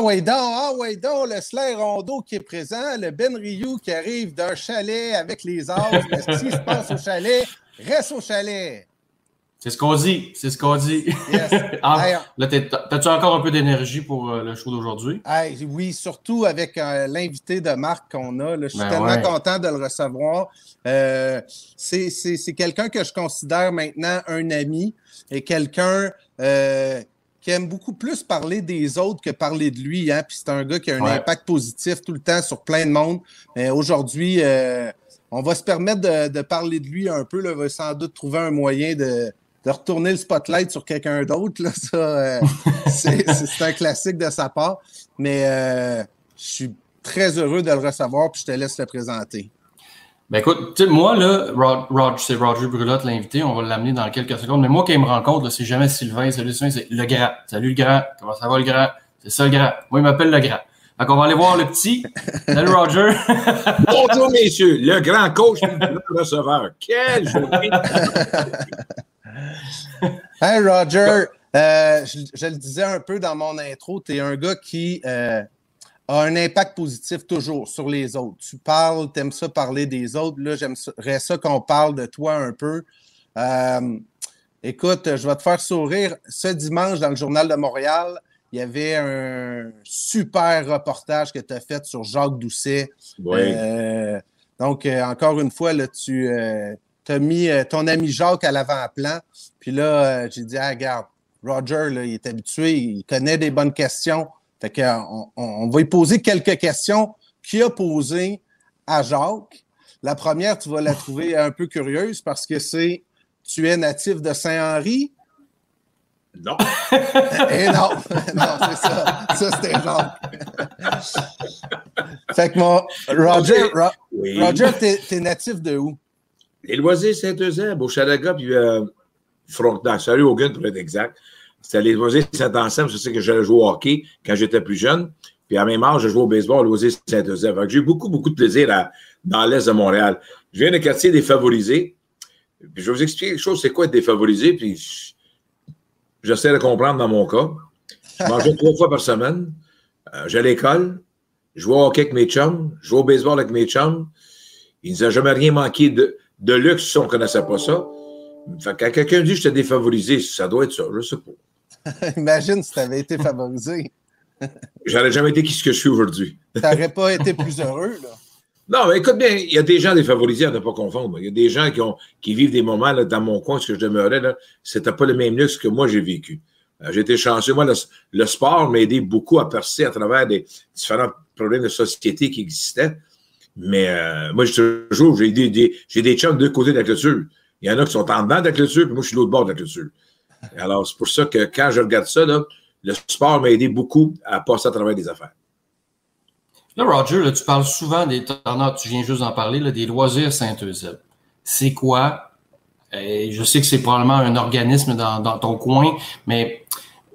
Ah ouais donc, ah ouais donc, le Slayer Rondo qui est présent, le Ben Ryu qui arrive d'un chalet avec les arbres. Mais ce qui se passe au chalet, reste au chalet. C'est ce qu'on dit, c'est ce qu'on dit. Yes. ah, là, as-tu encore un peu d'énergie pour euh, le show d'aujourd'hui? oui, surtout avec euh, l'invité de Marc qu'on a. je suis ben tellement content de le recevoir. Euh, c'est quelqu'un que je considère maintenant un ami et quelqu'un qui aime beaucoup plus parler des autres que parler de lui. Hein? Puis c'est un gars qui a un impact positif tout le temps sur plein de monde. Aujourd'hui, on va se permettre de, parler de lui un peu. Là. On va sans doute trouver un moyen de, de retourner le spotlight sur quelqu'un d'autre. Là, ça, euh, c'est un classique de sa part. Mais euh, je suis très heureux de le recevoir, puis je te laisse le présenter. Ben écoute, moi, là, c'est Roger Brulotte, l'invité, on va l'amener dans quelques secondes. Mais moi, quand il me rencontre, c'est jamais Sylvain, salut Sylvain, c'est le grand. Salut le grand, comment ça va le grand? C'est ça le grand. Moi, il m'appelle le grand. Donc, on va aller voir le petit. Salut Roger. Bonjour messieurs, le grand coach, le receveur. Quel journée! hey Roger, euh, je, le disais un peu dans mon intro, tu es un gars qui euh, a un impact positif toujours sur les autres. Tu parles, tu aimes ça parler des autres. Là, j'aimerais ça qu'on parle de toi un peu. Euh, écoute, je vais te faire sourire. Ce dimanche, dans le Journal de Montréal, il y avait un super reportage que tu as fait sur Jacques Doucet. Oui. donc, encore une fois, là, tu as mis euh, ton ami Jacques à l'avant-plan. Puis là, euh, j'ai dit, ah, regarde, Roger, là, il est habitué, il connaît des bonnes questions. Fait qu'on on, va lui poser quelques questions qu'il a posées à Jacques. La première, tu vas la trouver un peu curieuse parce que c'est Tu es natif de Saint-Henri? Non. Et non, non, c'est ça. Ça, c'était Jacques. fait que mon Roger, Roger, t'es natif de où? Les loisirs Saint-Eusèbe, au Chalaga, puis euh, Frontenac. Salut Hogan, pour être exact. C'était les loisirs Saint-Anselme. Je sais que j'allais jouer au hockey quand j'étais plus jeune. Puis à même âge, je jouais au baseball loisirs Saint-Eusèbe. J'ai eu beaucoup, beaucoup de plaisir à, dans l'Est de Montréal. Je viens d'un quartier défavorisé. Puis je vais vous expliquer quelque chose, c'est quoi être défavorisé, puis j'essaie de comprendre dans mon cas. Je mangeais trois fois par semaine. Euh, J'allais à l'école. Je jouais au hockey avec mes chums. Je jouais au baseball avec mes chums. Il ne nous a jamais rien manqué de, de luxe, on ne connaissait pas ça. Fait quand quelqu'un dit que j'étais défavorisé, ça doit être ça, je sais pas. Imagine si tu avais été favorisé. J'aurais jamais été qui ce que je suis aujourd'hui. tu n'aurais pas été plus heureux, là. Non, mais écoute bien, il y a des gens défavorisés à ne pas confondre. Il y a des gens qui, ont, qui vivent des moments dans mon coin, ce que je demeurais, ce n'était pas le même luxe que moi j'ai vécu. Euh, j'ai été chanceux. Moi, le, sport m'a aidé beaucoup à percer à travers des différents problèmes de société qui existaient. Mais euh, moi, je toujours, j'ai des, j'ai des chums de deux côtés de la clôture. Il y en a qui sont en dedans de la clôture, puis moi, je suis l'autre bord de la clôture. Alors, c'est pour ça que quand je regarde ça, là, le sport m'a aidé beaucoup à passer à travers des affaires. Là, Roger, là, tu parles souvent des tu viens juste d'en parler, là, des loisirs Saint-Eusèbe. C'est quoi? Et je sais que c'est probablement un organisme dans, dans ton coin, mais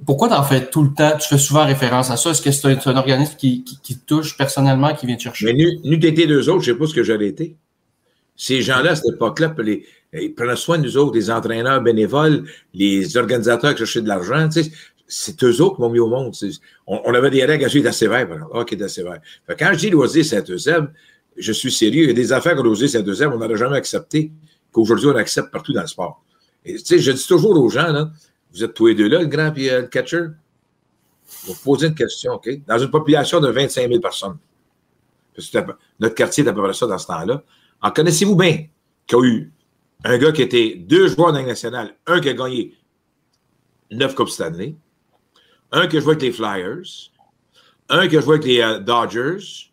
pourquoi tu en fais tout le temps? Tu fais souvent référence à ça. Est-ce que c'est un, organisme qui, qui, touche personnellement, qui vient te chercher? Mais nous, d'été deux autres, je ne sais pas ce que j'aurais été. Ces gens-là, à cette époque-là, ils prenaient soin de nous autres, les entraîneurs bénévoles, les organisateurs qui cherchaient de l'argent. C'est eux autres qui m'ont mis au monde. On, avait des règles assez sévères, par exemple. Assez sévères. quand je dis loisir Saint-Eusèbe, je suis sérieux. Il y a des affaires qu'on loisir Saint-Eusèbe, on n'aurait jamais accepté, qu'aujourd'hui, on accepte partout dans le sport. Je dis toujours aux gens, là, vous êtes tous les deux là, le grand et euh, le catcher? Vous posez une question, OK? Dans une population de 25 000 personnes, notre quartier est à peu près ça dans ce temps-là, en connaissez-vous bien qu'il y a eu un gars qui était deux joueurs dans nationale, un qui a gagné neuf Coupes Stanley, un qui a joué avec les Flyers, un qui a joué avec les euh, Dodgers,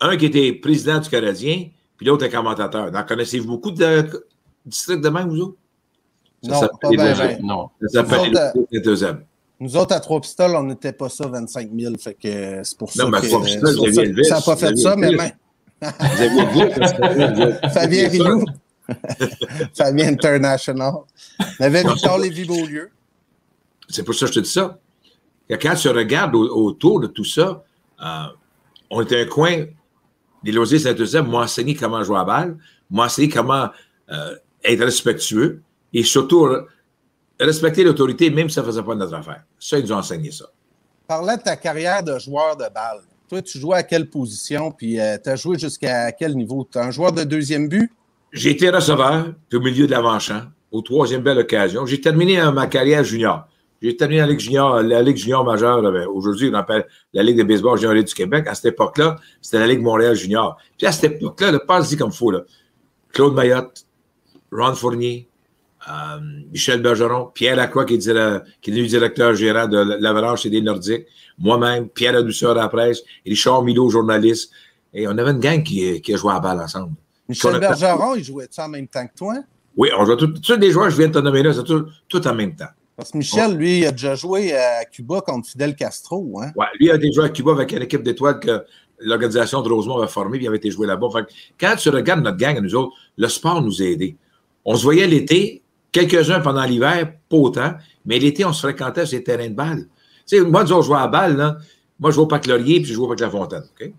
un qui était président du Canadien, puis l'autre un commentateur. En connaissez-vous beaucoup de districts de même, vous autres? non, pas bien. Non. Ça s'appelle les deuxième. Nous autres, à Trois-Pistoles, on n'était pas ça, 25 000. Fait que c'est pour ça que ça n'a pas fait ça, mais. Fabien Rioux. Fabien International. On avait Victor Lévy-Beaulieu. C'est pour ça que je te dis ça. quand tu regardes autour de tout ça, euh, on était un coin des loisirs Saint-Eusèbe m'ont enseigné comment jouer à balle, m'ont enseigné comment euh, être respectueux, et surtout respecter l'autorité, même si ça ne faisait pas notre affaire. Ça, ils nous ont enseigné ça. Parlant de ta carrière de joueur de balle, toi, tu jouais à quelle position, puis euh, tu as joué jusqu'à quel niveau? Tu es un joueur de deuxième but? J'ai été receveur, puis au milieu de l'avant-champ, au troisième belle occasion. J'ai terminé euh, ma carrière junior. J'ai terminé la Ligue junior, la Ligue junior majeure. Ben, aujourd'hui, on appelle la Ligue de baseball junior du Québec. À cette époque-là, c'était la Ligue Montréal junior. Puis à cette époque-là, le passe dit comme faut. Là. Claude Mayotte, Ron Fournier, euh, Michel Bergeron, Pierre Lacroix, qui est, devenu directeur gérant de l'Avalanche et des Nordiques, moi-même, Pierre Adouceur à la presse, Richard Milo, journaliste. Et on avait une gang qui, qui a joué à balle ensemble. Michel Bergeron, il jouait-tu en même temps que toi? Oui, on jouait tous les joueurs je viens de te nommer là, c'est tout, tout, en même temps. Parce que Michel, lui, il a déjà joué à Cuba contre Fidel Castro. Hein? Oui, lui a déjà joué à Cuba avec une équipe d'étoiles que l'organisation de Rosemont avait formée, puis il avait été joué là-bas. quand tu regardes notre gang, nous autres, le sport nous a aidés. On se voyait l'été, quelques-uns pendant l'hiver, pas autant, mais l'été, on se fréquentait sur les terrains de balle. Tu sais, moi, je jouais à balle, là. Moi, je joue au Parc Laurier, puis je joue au Parc La Fontaine. OK?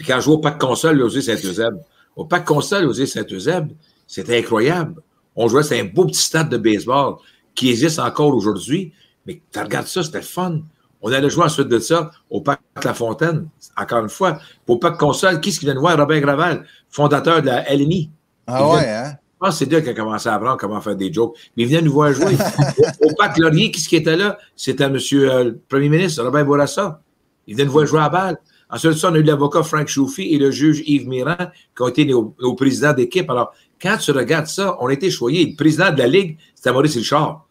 Puis quand je joue au Parc Console, aux Saint-Eusèbe, au Parc Console, aux Saint-Eusèbe, c'était incroyable. On jouait, c'est un beau petit stade de baseball qui existe encore aujourd'hui. Mais tu regardes ça, c'était fun. On allait jouer ensuite de ça au Parc La Fontaine, encore une fois. Au Parc Console, qui est-ce qui vient de voir? Robert Graval, fondateur de la LNI. Ah ouais, hein? Je pense que c'est lui qui a commencé à apprendre comment faire des jokes. Mais il venait nous voir jouer. au, Parc Laurier, qui ce qui était là? C'était M. Euh, le Premier ministre, Robert Bourassa. Il venait nous voir jouer à balle. Ensuite ça, on a eu l'avocat Frank Choufi et le juge Yves Mirand, qui ont été nos, présidents d'équipe. Alors, quand tu regardes ça, on a été choyé. Le président de la Ligue, c'était Maurice Richard.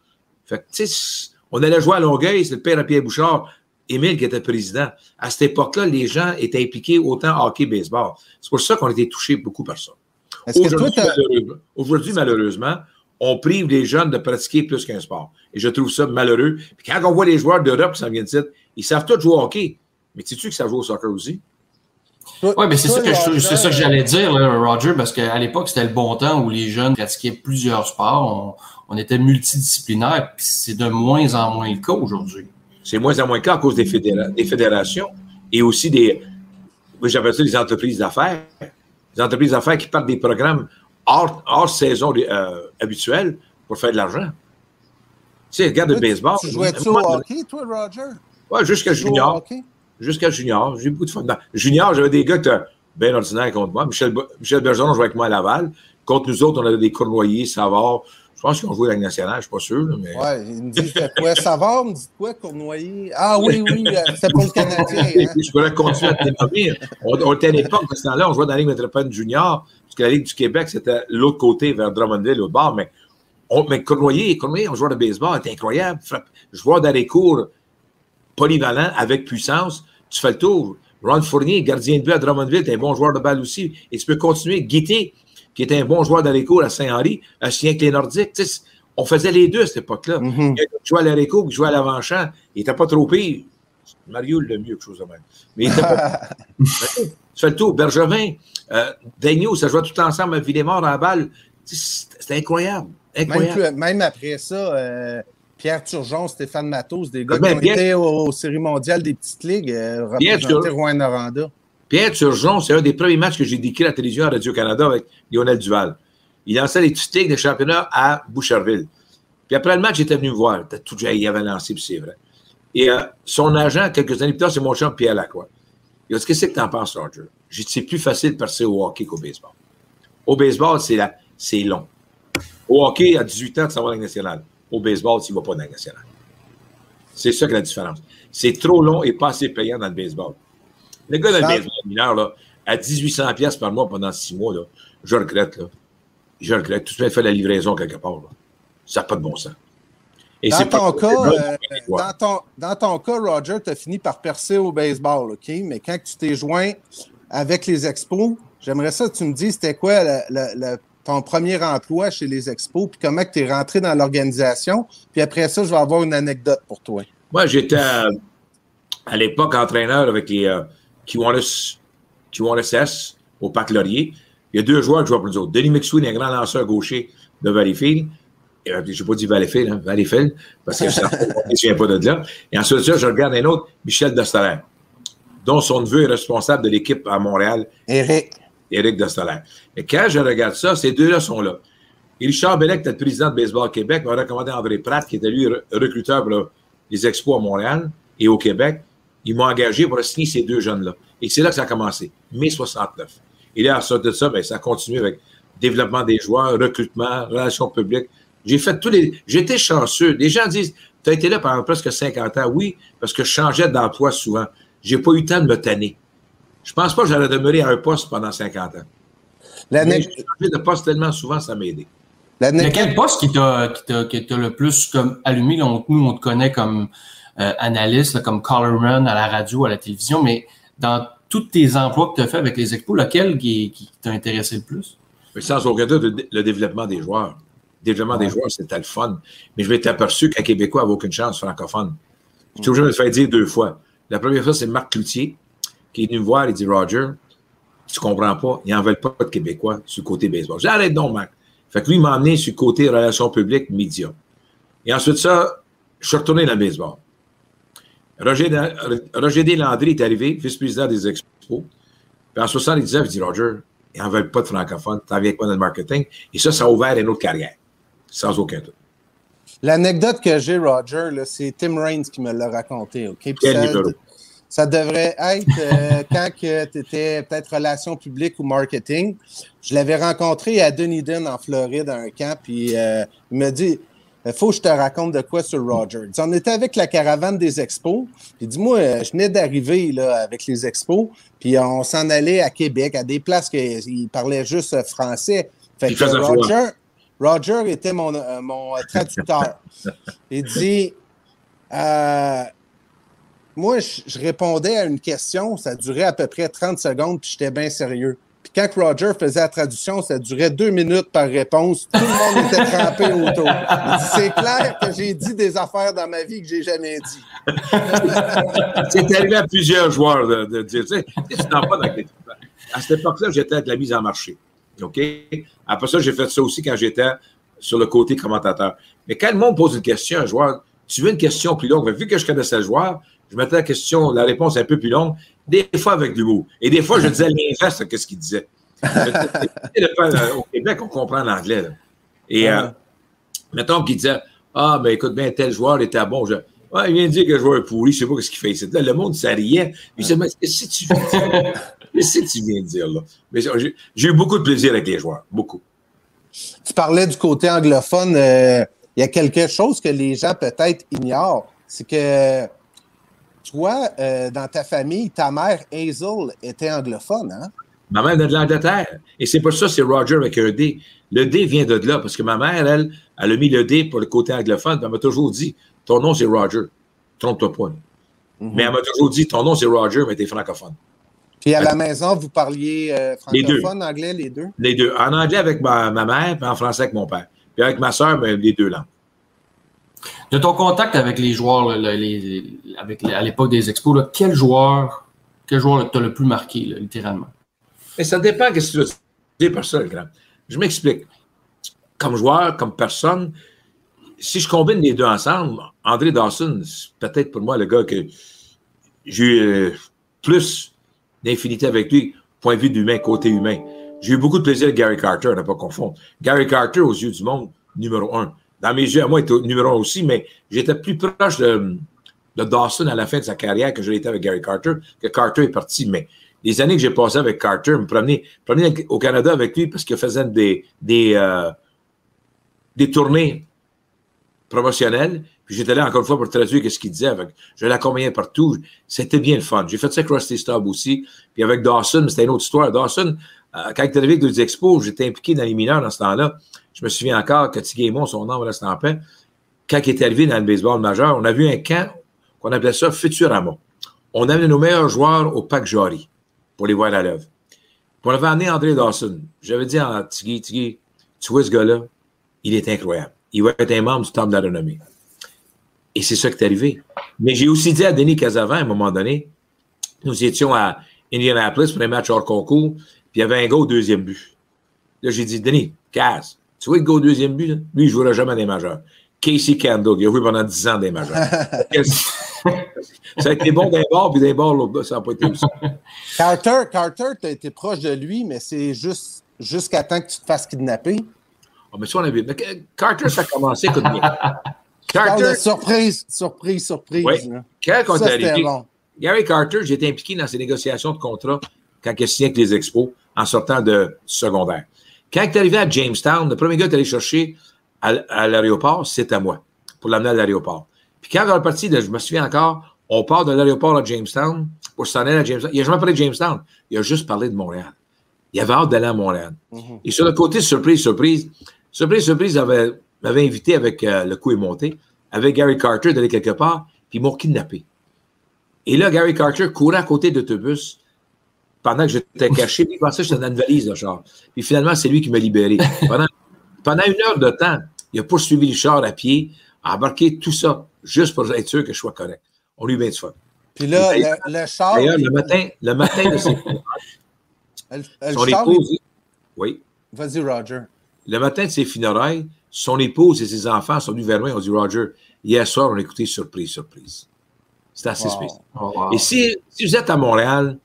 Fait que, tu sais, on allait jouer à Longueuil, c'est le père à Pierre Bouchard, Émile qui était président. À cette époque-là, les gens étaient impliqués autant hockey, baseball. C'est pour ça qu'on a été touchés beaucoup par ça. Aujourd'hui, malheureusement, on prive les jeunes de pratiquer plus qu'un sport. Et je trouve ça malheureux. Puis quand on voit les joueurs d'Europe qui s'en viennent de ils savent tous jouer au hockey. Mais sais-tu que ça joue au soccer aussi? Oui, mais c'est ça, que c'est ça que j'allais dire, Roger, parce qu'à l'époque, c'était le bon temps où les jeunes pratiquaient plusieurs sports. On, était multidisciplinaires, puis c'est de moins en moins le cas aujourd'hui. C'est moins en moins le cas à cause des, des fédérations et aussi des, j'appelle ça les entreprises d'affaires. Les entreprises d'affaires qui partent des programmes hors, saison euh, habituelle pour faire de l'argent. Tu sais, regarde le baseball. Tu jouais-tu au hockey, toi, Roger? Oui, jusqu'à junior jusqu'à junior. J'ai beaucoup de fun. junior, j'avais des gars qui étaient bien ordinaires contre moi. Michel, Michel Bergeron jouait avec moi à Laval. Contre nous autres, on avait des Cournoyers, Savard. Je pense qu'ils ont joué à la nationale, je ne suis pas sûr. mais... Oui, il me dit quoi? Savard me dit quoi, Cournoyer? Ah oui, oui, euh, c'était pour le Canadien. Hein? Je pourrais continuer à te On, on était à l'époque, à ce temps-là, on jouait dans la Ligue métropolitaine junior, parce que la Ligue du Québec, c'était l'autre côté, vers Drummondville, l'autre bord. Mais, on, mais Cournoyer, Cournoyer, on jouait de baseball, c'était incroyable. Joueur dans les cours polyvalent, avec puissance tu fais le tour. Ron Fournier, gardien de but à Drummondville, est un bon joueur de balle aussi. Et tu peux continuer. Guité, qui était un bon joueur dans les cours à Saint-Henri, un chien avec les Nordiques. on faisait les deux à cette époque-là. Mm -hmm. Il jouait à l'aréco, qui jouait à l'avant-champ. Il n'était pas trop pire. Mario le mieux, quelque chose de même. Mais il était pas. tu fais le tour. Bergevin, euh, Daigneault, ça jouait tout ensemble à Villemort à la balle. C'était incroyable. incroyable. Même, après ça, euh, Pierre Turgeon, Stéphane Matos, des gars qui ont été aux, séries mondiales des petites ligues, euh, Rouen-Noranda. Pierre Turgeon, c'est un des premiers matchs que j'ai décrit à la télévision à Radio-Canada avec Lionel Duval. Il lançait les petites ligues de championnat à Boucherville. Puis après le match, il était venu me voir. Tout il avait lancé, puis c'est vrai. Et euh, son agent, quelques années plus tard, c'est mon champ Pierre Lacroix. Il a dit Qu'est-ce que tu en penses, Roger? J'ai dit C'est plus facile de passer au hockey qu'au baseball. Au baseball, c'est long. Au hockey, à 18 ans, tu s'en vas à la nationale au baseball s'il ne va pas dans la nationale. C'est ça que la différence. C'est trop long et pas assez payant dans le baseball. Le gars dans le baseball mineur, là, à 1800 pièces par mois pendant six mois, là, je regrette. Là. Je regrette. Tout le fait la livraison quelque part. Là. Ça n'a pas de bon sens. Et dans, ton cas, euh, dans, ton, dans, ton, cas, Roger, tu as fini par percer au baseball, OK? Mais quand tu t'es joint avec les expos, j'aimerais ça que tu me dises c'était quoi le, le, ton premier emploi chez les Expos, puis comment tu es rentré dans l'organisation. Puis après ça, je vais avoir une anecdote pour toi. Moi, j'étais euh, à l'époque entraîneur avec les euh, QRSS au Parc Laurier. Il y a deux joueurs que je vois pour nous autres. Denis McSween, un grand lanceur gaucher de Valleyfield. Euh, je n'ai pas dit Valleyfield, hein, Valleyfield, parce que je ne souviens pas de là. Et ensuite ça, je regarde un autre, Michel Dostaler, dont son neveu est responsable de l'équipe à Montréal. Eric. Éric Dostolaire. Et quand je regarde ça, ces deux-là sont là. Et Richard Bellec, le président de Baseball Québec, m'a recommandé André Pratt, qui était lui recruteur pour les expos à Montréal. et au Québec, ils m'ont engagé pour signer ces deux jeunes-là. Et c'est là que ça a commencé, mai 69. Et là, à sortir de ça, ben, ça a continué avec développement des joueurs, recrutement, relations publiques. J'ai fait tous les. J'étais chanceux. Les gens disent Tu as été là pendant presque 50 ans. Oui, parce que je changeais d'emploi souvent. J'ai pas eu le temps de me tanner. Je pense pas que j'allais demeurer à un poste pendant 50 ans. J'ai changé de poste tellement souvent, ça m'a aidé. Mais quel poste qui t'a le plus comme allumé? nous, on te connaît comme euh, analyste, comme colorman à la radio, à la télévision, mais dans tous tes emplois que tu as fait avec les expos, lequel qui, t'a intéressé le plus? Mais sans aucun doute, le développement des joueurs. Le développement des joueurs, c'était le fun. Mais je m'étais aperçu qu'un Québécois n'avait aucune chance francophone. J'ai toujours me fait dire deux fois. La première fois, c'est Marc Cloutier qui est venu me voir et dit Roger, tu comprends pas, ils n'en veulent pas de Québécois sur le côté baseball. J'arrête donc, Marc. Fait que lui, il m'a emmené sur le côté relations publiques, médias. Et ensuite, ça, je suis retourné dans le baseball. Roger, Roger Deslandry est arrivé, vice-président des Expos. Puis en 79, il dit Roger, ils n'en veulent pas de francophones, t'en viens avec moi dans le marketing. Et ça, ça a ouvert une autre carrière, sans aucun doute. L'anecdote que j'ai, Roger, c'est Tim Raines qui me l'a raconté. OK? Ça, devrait être euh, quand tu étais peut-être relations publiques ou marketing. Je l'avais rencontré à Dunedin, en Floride, à un camp, puis euh, il me dit il faut que je te raconte de quoi sur Roger. on était avec la caravane des expos. Puis dis-moi, euh, je venais d'arriver là, avec les expos, puis on s'en allait à Québec, à des places qu'ils parlaient juste français. Fait que Roger, Roger était mon, mon traducteur. Il dit euh, Moi, je, répondais à une question, ça durait à peu près 30 secondes, puis j'étais bien sérieux. Puis quand Roger faisait la traduction, ça durait deux minutes par réponse. Tout le monde était trempé autour. C'est clair que j'ai dit des affaires dans ma vie que j'ai jamais dit. C'est arrivé à plusieurs joueurs de, dire, tu sais, tu pas dans À cette époque-là, j'étais avec la mise en marché. OK? Après ça, j'ai fait ça aussi quand j'étais sur le côté commentateur. Mais quand le monde pose une question à un joueur, tu veux une question plus longue. Vu que je connaissais le joueur, je mettais la question, la réponse un peu plus longue, des fois avec du mot. Et des fois, je disais l'inverse de ce qu'il disait. Au Québec, on comprend l'anglais. Et euh, mettons qu'il disait Ah, ben écoute, bien, tel joueur était bon. Je, il vient de dire que le joueur est pourri, je ne sais pas ce qu'il fait ici. Là, le monde, ça riait. Il disait Mais qu'est-ce que tu viens de dire? Qu'est-ce que tu viens de dire là? Mais j'ai eu beaucoup de plaisir avec les joueurs. Beaucoup. Tu parlais du côté anglophone. Euh, il y a quelque chose que les gens peut-être ignorent. C'est que toi, euh, dans ta famille, ta mère, Hazel, était anglophone, hein? Ma mère est de l'Angleterre. Et c'est pour ça c'est Roger avec un D. Le D vient de là, parce que ma mère, elle, elle a mis le D pour le côté anglophone. Elle m'a toujours dit Ton nom, c'est Roger. Trompe-toi pas. Mhm. Mais elle m'a toujours dit Ton nom, c'est Roger, mais t'es francophone. Puis à la maison, vous parliez euh, francophone, anglais, les deux? Les deux. En anglais avec ma, mère, puis en français avec mon père. Puis avec ma soeur, ben, les deux langues. De ton contact avec les joueurs, à l'époque des expos, quel joueur, quel joueur t'a le plus marqué, littéralement? Mais ça dépend de ce que tu dire par ça, grand. Je m'explique. Comme joueur, comme personne, si je combine les deux ensemble, André Dawson, c'est peut-être pour moi le gars que j'ai eu euh, plus d'infinité avec lui, point de vue d'humain, côté humain. J'ai eu beaucoup de plaisir avec Gary Carter, à ne pas confondre. Gary Carter, aux yeux du monde, numéro un. Dans mes yeux, à moi, il était numéro un aussi, mais j'étais plus proche de, Dawson à la fin de sa carrière que je l'étais avec Gary Carter, que Carter est parti. Mais les années que j'ai passées avec Carter, me promener, au Canada avec lui parce qu'il faisait des, des, euh, des tournées promotionnelles. Puis j'étais là encore une fois pour traduire ce qu'il disait. Je l'accompagnais partout. C'était bien le fun. J'ai fait ça avec Rusty Stubb aussi. Puis avec Dawson, c'était une autre histoire. Dawson, euh, quand il était arrivé avec deux expos, j'étais impliqué dans les mineurs dans ce temps-là. Je me souviens encore que Tiguémon, son nom reste en paix, quand il est arrivé dans le baseball majeur, on a vu un camp qu'on appelait ça Futurama. On avait nos meilleurs joueurs au Pac Jory pour les voir à l'œuvre. On avait amené André Dawson. J'avais dit à Tigui, Tigui, tu vois ce gars-là, il est incroyable. Il va être un membre du temple de la renommée. Et c'est ça qui est arrivé. Mais j'ai aussi dit à Denis Casavant, à un moment donné, nous étions à Indianapolis pour un match hors concours, puis il y avait un gars au deuxième but. Là, j'ai dit, Denis, casse. Tu vois le gars au deuxième but, là? lui, il ne jouera jamais des majeurs. Casey Kendall, il a joué pendant 10 ans des majeurs. ça a été bon d'un bord, puis d'un bord, l'autre, ça n'a pas été aussi. Carter, Carter, tu as été proche de lui, mais c'est juste jusqu'à temps que tu te fasses kidnapper. Oh, mais ça, on. Mais Carter, ça a commencé, écoute bien. Carter. surprise, surprise, surprise. Oui. Quand on arrivé, Gary Carter, j'étais impliqué dans ses négociations de contrat quand il a signé avec les Expos en sortant de secondaire. Quand il est arrivé à Jamestown, le premier gars qui est allé chercher à, l'aéroport, c'était moi, pour l'amener à l'aéroport. Puis quand on est parti, je me souviens encore, on part de l'aéroport à Jamestown pour s'en aller à Jamestown. Il n'a jamais parlé de Jamestown. Il a juste parlé de Montréal. Il avait hâte d'aller à Montréal. Mm-hmm. Et sur le côté surprise, surprise, surprise, surprise, m'avait invité avec euh, le coup est monté, avec Gary Carter d'aller quelque part, puis ils m'ont kidnappé. Et là, Gary Carter courait à côté d'autobus pendant que j'étais caché. il pensait que j'étais dans une valise de char. Puis finalement, c'est lui qui m'a libéré. Pendant, pendant, une heure de temps, il a poursuivi le char à pied, a embarqué tout ça, juste pour être sûr que je sois correct. On lui met du fun. Puis là, le, char. D'ailleurs, le matin, le matin de ses funérailles, son épouse. Oui. Vas-y, Roger. Le matin de ses funérailles, son épouse et ses enfants sont venus vers moi et ont dit Roger, hier soir, on a écouté surprise, surprise. C'est assez spécial. Oh, et si, si, vous êtes à Montréal,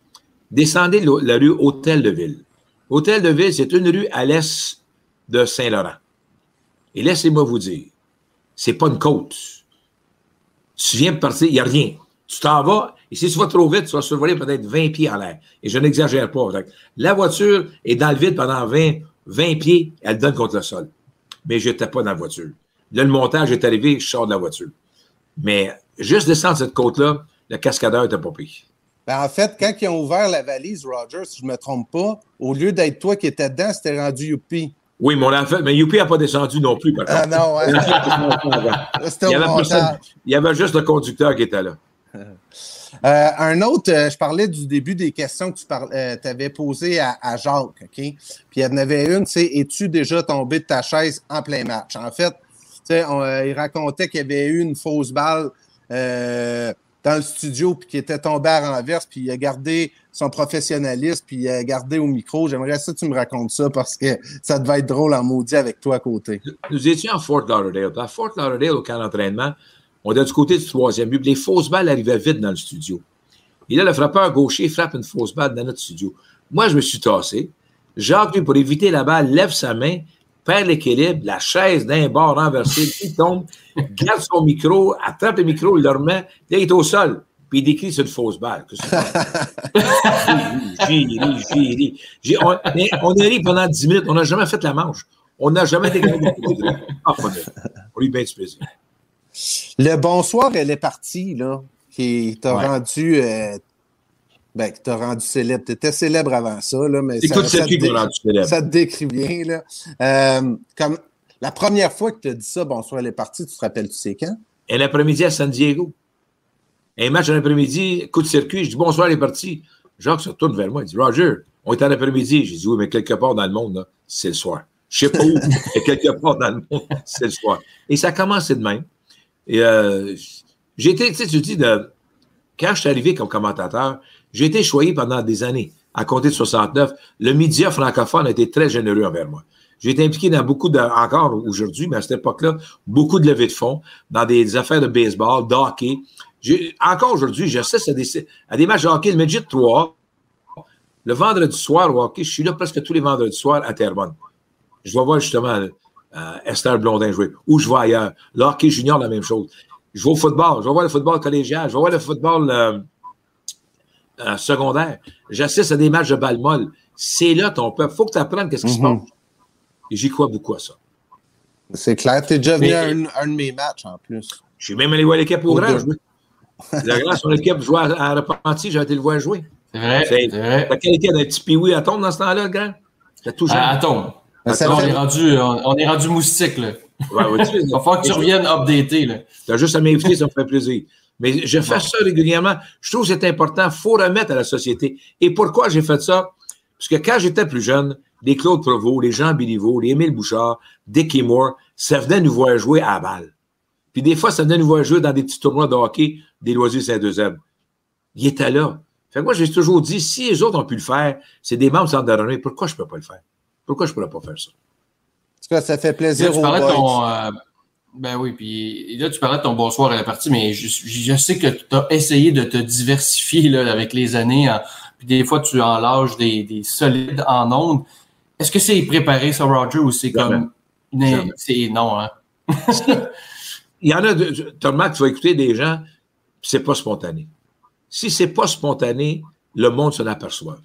descendez la rue Hôtel de Ville. Hôtel de Ville, c'est une rue à l'est de Saint-Laurent. Et laissez-moi vous dire, c'est pas une côte. Tu viens de partir, il n'y a rien. Tu t'en vas, et si tu vas trop vite, tu vas survoler peut-être 20 pieds en l'air. Et je n'exagère pas. La voiture est dans le vide pendant 20, 20 pieds, elle donne contre le sol. Mais je n'étais pas dans la voiture. Là, le montage est arrivé, je sors de la voiture. Mais juste descendre cette côte-là, le cascadeur n'était pas pris. Ben, en fait, quand ils ont ouvert la valise, Roger, si je ne me trompe pas, au lieu d'être toi qui étais dedans, c'était rendu Youpi. Oui, mais, on fait, mais Youpi n'a pas descendu non plus, par Ah non, ouais. il, y avait il y avait juste le conducteur qui était là. Euh, un autre, euh, je parlais du début des questions que tu euh, avais posées à, Jacques, OK? Puis il y en avait une, c'est Es-tu déjà tombé de ta chaise en plein match? En fait, il racontait qu'il y avait eu une fausse balle dans le studio, puis qui était tombé à renverse, puis il a gardé son professionnalisme, puis il a gardé au micro. J'aimerais ça que tu me racontes ça parce que ça devait être drôle en maudit avec toi à côté. Nous étions à Fort Lauderdale. À Fort Lauderdale, au camp d'entraînement, on était du côté du troisième but. Les fausses balles arrivaient vite dans le studio. Et là, le frappeur gaucher frappe une fausse balle dans notre studio. Moi, je me suis tassé. Jacques, lui, pour éviter la balle, lève sa main, perd l'équilibre, la chaise d'un bord renversée, il tombe, garde son micro, attrape le micro, il le remet, là, il est au sol. Puis il décrit sur une fausse balle. J'ai ri, j'ai On, on a ri pendant 10 minutes. On n'a jamais fait la manche. On n'a jamais été capable de Ah, On lui bien du plaisir. Le bonsoir, elle est partie, là, qui t'a rendu. Euh, ben, qui t'a rendu célèbre. Tu étais célèbre avant ça, là, mais ça, ça, te rendu célèbre? ça te décrit bien. Là. Euh, comme la première fois que tu as dit ça, bonsoir, elle est partie, tu te rappelles, tu sais quand? Un après-midi à San Diego. Un match un après-midi, coup de circuit, je dis bonsoir, elle est partie. Jacques se retourne vers moi, il dit Roger, on est en après-midi. J'ai dit oui, mais quelque part dans le monde, c'est le soir. Je ne sais pas où, mais quelque part dans le monde, c'est le soir. Et ça a commencé de même. Et euh, j'ai été, tu sais, tu dis, de, quand je suis arrivé comme commentateur, j'ai été choisi pendant des années, à compter de 69. Le média francophone a été très généreux envers moi. J'ai été impliqué dans beaucoup de, encore aujourd'hui, mais à cette époque-là, beaucoup de levées de fonds, dans des affaires de baseball, d'hockey. Encore aujourd'hui, j'assiste à des, matchs de hockey, le Midget 3. Le vendredi soir au hockey, je suis là presque tous les vendredis soirs à Terrebonne. Je vais voir justement euh, Esther Blondin jouer. Ou je vais ailleurs. Le hockey junior, la même chose. Je vais au football. Je vais voir le football collégial. Je vais voir le football euh, euh, secondaire. J'assiste à des matchs de balle molle. C'est là ton peuple. Il faut que tu apprennes qu'est-ce qui se mhm. passe. Et j'y crois beaucoup à ça. C'est clair. Tu es déjà venu à un, de mes matchs en plus. Je suis même allé voir l'équipe au grand jouer. La grande, son équipe jouait à, Repenti, j'ai été le voir jouer. C'est vrai. C'est vrai. T'as quel d'un petit piwi à tombe dans ce temps-là, le grand? T'as tout À tombe on, est rendu, on, est rendu moustique, là. Il va falloir que tu reviennes updater, là. Tu as juste à m'inviter, ça me fait plaisir. Mais je fais ça régulièrement. Je trouve que c'est important. Il faut remettre à la société. Et pourquoi j'ai fait ça? Parce que quand j'étais plus jeune, les Claude Provost, les Jean Béliveau, les Émile Bouchard, Dickie Moore, ça venait nous voir jouer à la balle. Puis des fois, ça venait nous voir jouer dans des petits tournois de hockey des loisirs Saint-Deuxième. Ils étaient là. Fait que moi, j'ai toujours dit, si les autres ont pu le faire, c'est des membres de Centre pourquoi je ne peux pas le faire? Pourquoi je ne pourrais pas faire ça? Ça fait plaisir tu parlais ton, euh, ben oui, puis là, tu parlais de ton bonsoir à la partie, mais je, sais que tu as essayé de te diversifier là, avec les années. puis des fois, tu enlâches des, des solides en ondes. Est-ce que c'est préparé, ça, Roger, ou c'est comme. C'est non, hein? il y en a, Thomas, tu vas écouter des gens, c'est pas spontané. Si c'est pas spontané, le monde s'en aperçoit.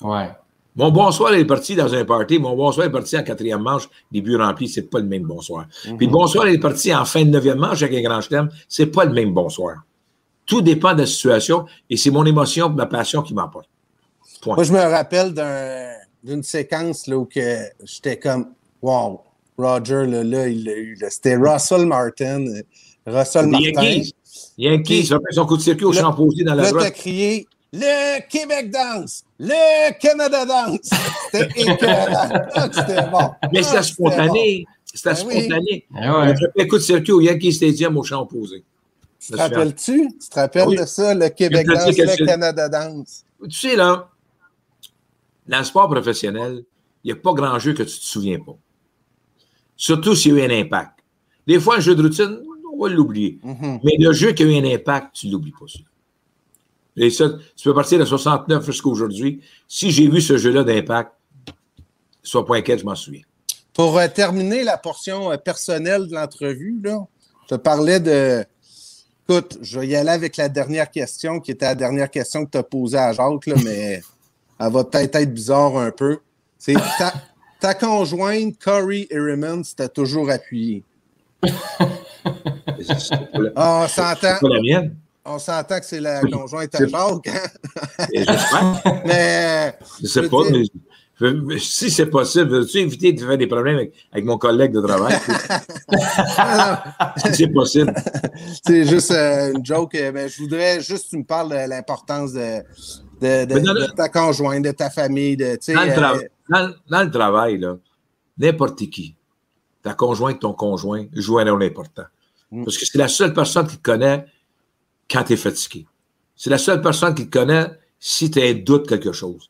Ouais. Mon bonsoir est parti dans un party, mon bonsoir est parti en quatrième manche, les buts remplis, c'est pas le même bonsoir. Mhm. Puis le bonsoir est parti en fin de neuvième manche avec un grand chelem, c'est pas le même bonsoir. Tout dépend de la situation et c'est mon émotion, ma passion qui m'emporte. Moi, je me rappelle d'un- d'une séquence là, où j'étais comme Wow, Roger, là, là il l'a eu. C'était Russell Martin. euh, Russell Martin. Yankees, Yankees, ça fait son coup de circuit au champ posé dans la Là, crié Le Québec danse! Le Canada danse! C'était écœurant. Ah, C'était bon. Mais Ah, c'était spontané. C'était Ben oui. spontané. Eh On ouais. coup de circuit au Yankee Stadium au champ posé. Tu te rappelles-tu? Tu te rappelles Oui. de ça, le Québec danse, le Canada danse? Tu sais, là, dans le sport professionnel, il n'y a pas grand jeu que tu ne te souviens pas. Surtout s'il y a eu un impact. Des fois, un jeu de routine, on va l'oublier. Mhm. Mais le jeu qui a eu un impact, tu ne l'oublies pas. ça. Et ça, tu peux partir de 69 jusqu'à aujourd'hui. Si j'ai vu ce jeu-là d'impact, pas inquiète, je m'en souviens. Pour euh, terminer la portion euh, personnelle de l'entrevue, là, je te parlais de. Écoute, je vais y aller avec la dernière question, qui était la dernière question que tu as posée à Jacques, là, mais elle va peut-être être bizarre un peu. C'est ta, ta conjointe, Corey Harriman, c'était toujours appuyé. Ah, on s'entend, c'est pas la mienne. On s'entend que c'est la conjointe à Jacques, hein? J'espère. mais Je sais Je pas, mais si c'est possible, veux-tu éviter de faire des problèmes avec, avec mon collègue de travail? si c'est possible. c'est juste euh, une joke. euh, mais je voudrais juste que tu me parles de l'importance de, de, de- Mais dans de le- ta conjointe, de ta famille, de, Dans le, euh, dans le travail, là, n'importe qui, ta conjointe, ton conjoint, joue un rôle important. Mm. Parce que c'est la seule personne qui te connaît quand tu es fatigué. C'est la seule personne qui te connaît si tu as un doute de quelque chose.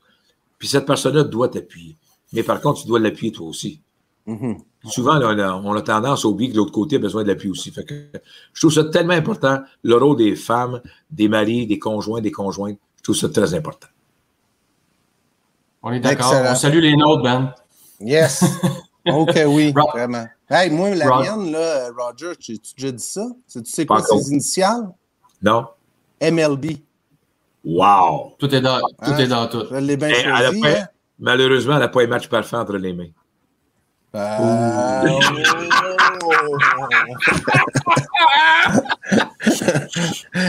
Puis cette personne-là doit t'appuyer. Mais par contre, tu dois l'appuyer toi aussi. mhm. Souvent, là, on, a, on a tendance à oublier que l'autre côté a besoin de l'appui aussi. Fait que je trouve ça tellement important, le rôle des femmes, des maris, des conjoints, des conjointes. Je trouve ça très important. On est d'accord. On salue les nôtres, Ben. Yes. Ok, oui, vraiment. Hey, moi, la mienne, là, Roger, tu tu as déjà dit ça? Tu tu sais quoi encore. ses initiales? Non? MLB. Wow! Tout est dans tout. Hein? Est dans tout. Je l'ai bien elle a pas- hein? Malheureusement, elle n'a pas un match parfait entre les mains. Ah, oh.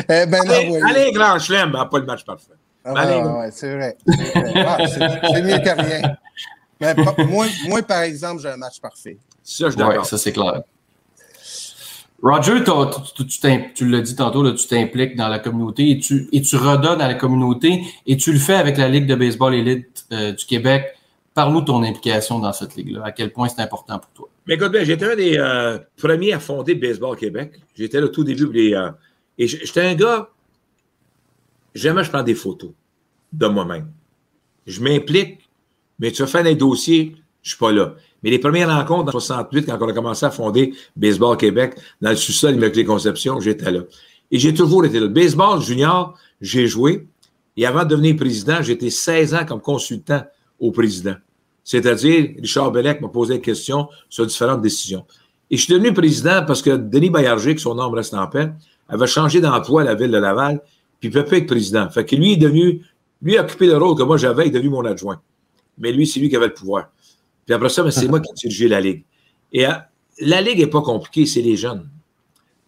eh ben, Allez, envoyé. allez, grand chelem, elle n'a pas le match parfait. Ah, Allez. ouais, ouais, c'est vrai. C'est vrai. Ah, c'est- c'est mieux que rien. Mais pas- moi, moi, par exemple, j'ai un match parfait. Ça, je Oui, d'accord. ça c'est clair. Roger, tu, l'as dit tantôt, tu t'impliques dans la communauté et tu, et tu redonnes à la communauté et tu le fais avec la Ligue de baseball élite euh, du Québec. Parle-nous de ton implication dans cette ligue-là. À quel point c'est important pour toi? Mais écoute bien, j'étais un des euh, premiers à fonder Baseball Québec. J'étais là tout début. les, euh, et j'étais un gars, jamais je prends des photos de moi-même. Je m'implique, mais tu vas faire des dossiers, je suis pas là. Mais les premières rencontres en 68, quand on a commencé à fonder Baseball Québec, dans le sous-sol Immaculée Conception, j'étais là. Et j'ai toujours été là. Baseball junior, j'ai joué. Et avant de devenir président, j'étais 16 ans comme consultant au président. C'est-à-dire, Richard Bellec m'a posé des questions sur différentes décisions. Et je suis devenu président parce que Denis Baillarger, que son nom reste en paix, avait changé d'emploi à la ville de Laval, puis il ne peut pas être président. Fait que lui est devenu, lui a occupé le rôle que moi j'avais, il est devenu mon adjoint. Mais lui, c'est lui qui avait le pouvoir. Puis après ça, ben, c'est moi qui ai dirigé la Ligue. Et euh, la Ligue n'est pas compliquée, c'est les jeunes.